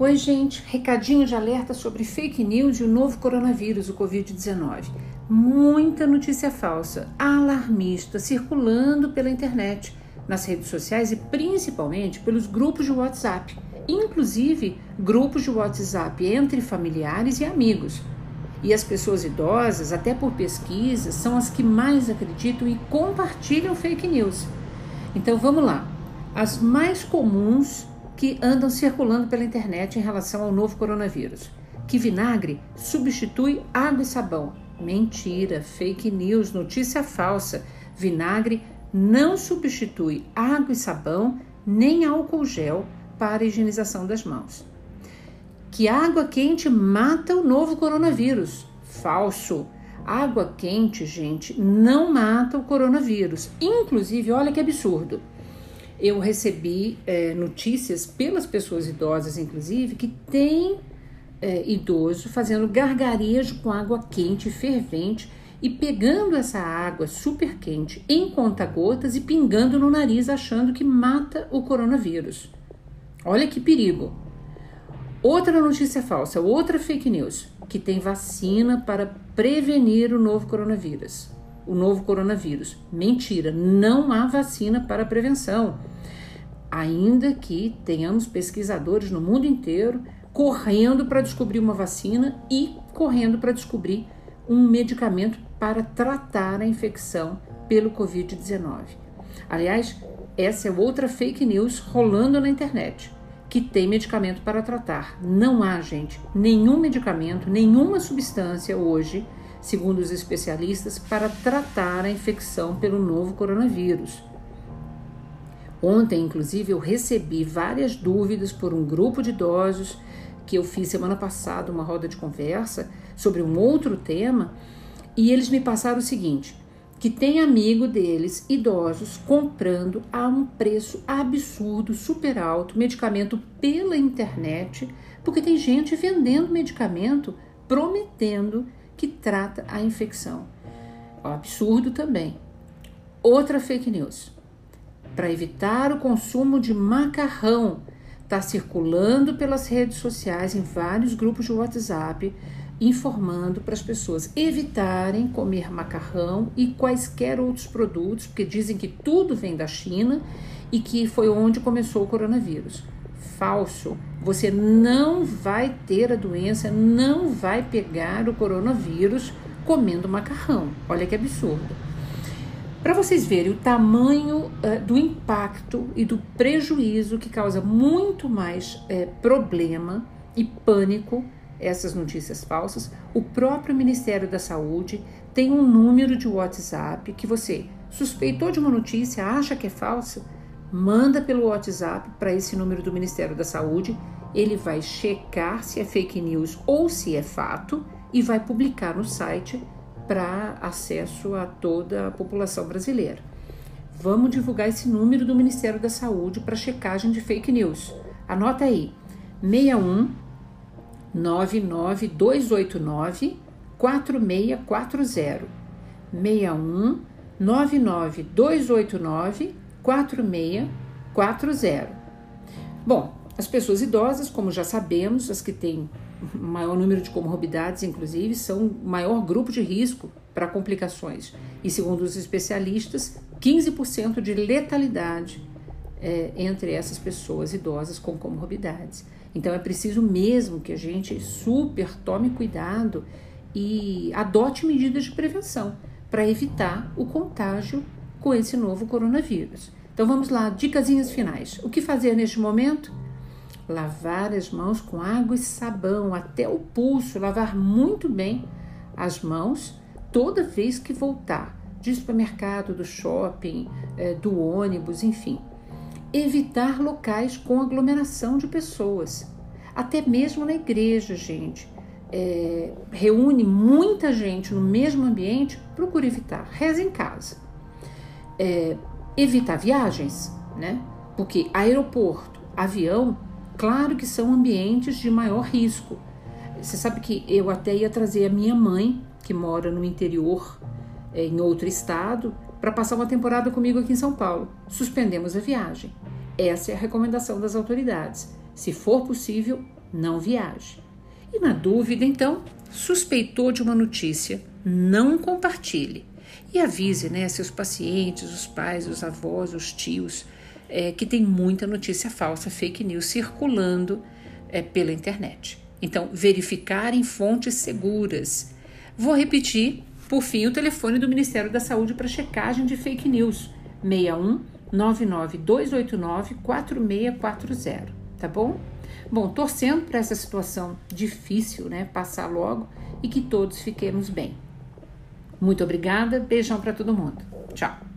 Oi, gente. Recadinho de alerta sobre fake news e o novo coronavírus, o Covid-19. Muita notícia falsa, alarmista, circulando pela internet, nas redes sociais e principalmente pelos grupos de WhatsApp, inclusive grupos de WhatsApp entre familiares e amigos. E as pessoas idosas, até por pesquisas, são as que mais acreditam e compartilham fake news. Então vamos lá. As mais comuns que andam circulando pela internet em relação ao novo coronavírus. Que vinagre substitui água e sabão. Mentira, fake news, notícia falsa. Vinagre não substitui água e sabão nem álcool gel para a higienização das mãos. Que água quente mata o novo coronavírus. Falso. Água quente, gente, não mata o coronavírus. Inclusive, olha que absurdo eu recebi é, notícias pelas pessoas idosas, inclusive, que tem é, idoso fazendo gargarejo com água quente, fervente, e pegando essa água super quente em conta-gotas e pingando no nariz, achando que mata o coronavírus. Olha que perigo. Outra notícia falsa, outra fake news, que tem vacina para prevenir o novo coronavírus o novo coronavírus. Mentira, não há vacina para prevenção. Ainda que tenhamos pesquisadores no mundo inteiro correndo para descobrir uma vacina e correndo para descobrir um medicamento para tratar a infecção pelo Covid-19. Aliás, essa é outra fake news rolando na internet, que tem medicamento para tratar. Não há, gente, nenhum medicamento, nenhuma substância hoje segundo os especialistas, para tratar a infecção pelo novo coronavírus. Ontem, inclusive, eu recebi várias dúvidas por um grupo de idosos que eu fiz semana passada uma roda de conversa sobre um outro tema e eles me passaram o seguinte: que tem amigo deles, idosos, comprando a um preço absurdo, super alto, medicamento pela internet, porque tem gente vendendo medicamento prometendo que trata a infecção. É um absurdo também. Outra fake news. Para evitar o consumo de macarrão, está circulando pelas redes sociais em vários grupos de WhatsApp, informando para as pessoas evitarem comer macarrão e quaisquer outros produtos, porque dizem que tudo vem da China e que foi onde começou o coronavírus falso. Você não vai ter a doença, não vai pegar o coronavírus comendo macarrão. Olha que absurdo. Para vocês verem o tamanho uh, do impacto e do prejuízo que causa muito mais uh, problema e pânico essas notícias falsas, o próprio Ministério da Saúde tem um número de WhatsApp que você suspeitou de uma notícia, acha que é falsa, manda pelo WhatsApp para esse número do Ministério da Saúde. Ele vai checar se é fake news ou se é fato e vai publicar no site para acesso a toda a população brasileira. Vamos divulgar esse número do Ministério da Saúde para checagem de fake news. Anota aí: 61 99289 4640. 61 99289 4640. Bom, as pessoas idosas, como já sabemos, as que têm maior número de comorbidades, inclusive, são o maior grupo de risco para complicações. E segundo os especialistas, 15% de letalidade é, entre essas pessoas idosas com comorbidades. Então é preciso mesmo que a gente super tome cuidado e adote medidas de prevenção para evitar o contágio com esse novo coronavírus. Então vamos lá, dicasinhas finais. O que fazer neste momento? Lavar as mãos com água e sabão até o pulso, lavar muito bem as mãos toda vez que voltar de supermercado, do shopping, é, do ônibus, enfim. Evitar locais com aglomeração de pessoas, até mesmo na igreja, gente. É, reúne muita gente no mesmo ambiente, procure evitar. Reza em casa é, evitar viagens, né? Porque aeroporto, avião, claro que são ambientes de maior risco. Você sabe que eu até ia trazer a minha mãe, que mora no interior, é, em outro estado, para passar uma temporada comigo aqui em São Paulo. Suspendemos a viagem. Essa é a recomendação das autoridades. Se for possível, não viaje. E na dúvida, então, suspeitou de uma notícia, não compartilhe. E avise né, seus pacientes, os pais, os avós, os tios, é, que tem muita notícia falsa, fake news circulando é, pela internet. Então, verificar em fontes seguras. Vou repetir, por fim, o telefone do Ministério da Saúde para checagem de fake news: 61 99289 4640, tá bom? Bom, torcendo para essa situação difícil, né, passar logo e que todos fiquemos bem. Muito obrigada, beijão para todo mundo. Tchau.